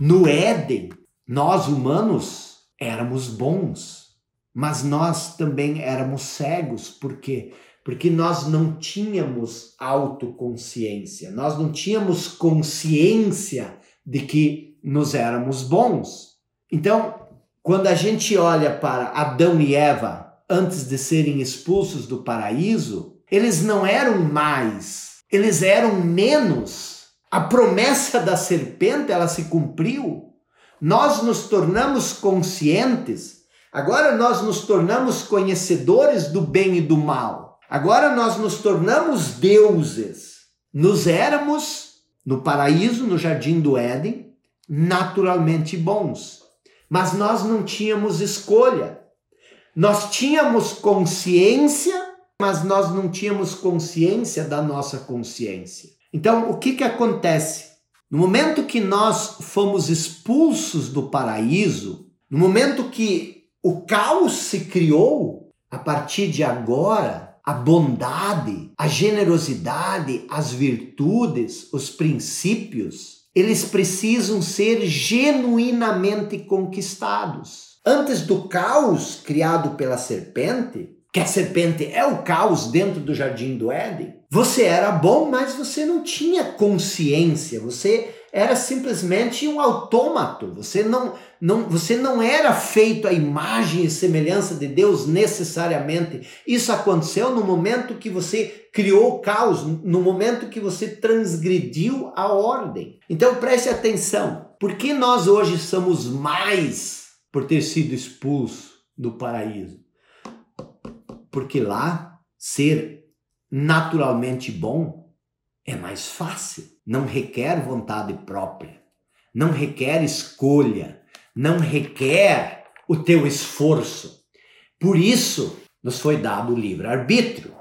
No Éden, nós humanos éramos bons, mas nós também éramos cegos, por quê? Porque nós não tínhamos autoconsciência, nós não tínhamos consciência de que nos éramos bons. Então, quando a gente olha para Adão e Eva antes de serem expulsos do paraíso, eles não eram mais, eles eram menos. A promessa da serpente, ela se cumpriu. Nós nos tornamos conscientes. Agora nós nos tornamos conhecedores do bem e do mal. Agora nós nos tornamos deuses. Nos éramos no paraíso, no jardim do Éden, naturalmente bons. Mas nós não tínhamos escolha. Nós tínhamos consciência, mas nós não tínhamos consciência da nossa consciência. Então, o que, que acontece? No momento que nós fomos expulsos do paraíso, no momento que o caos se criou, a partir de agora, a bondade, a generosidade, as virtudes, os princípios, eles precisam ser genuinamente conquistados. Antes do caos criado pela serpente, que a serpente é o caos dentro do jardim do Éden, você era bom, mas você não tinha consciência, você era simplesmente um autômato, você não, não, você não era feito à imagem e semelhança de Deus necessariamente. Isso aconteceu no momento que você criou o caos, no momento que você transgrediu a ordem. Então preste atenção, por que nós hoje somos mais por ter sido expulso do paraíso. Porque lá, ser naturalmente bom é mais fácil, não requer vontade própria, não requer escolha, não requer o teu esforço. Por isso, nos foi dado o livre-arbítrio.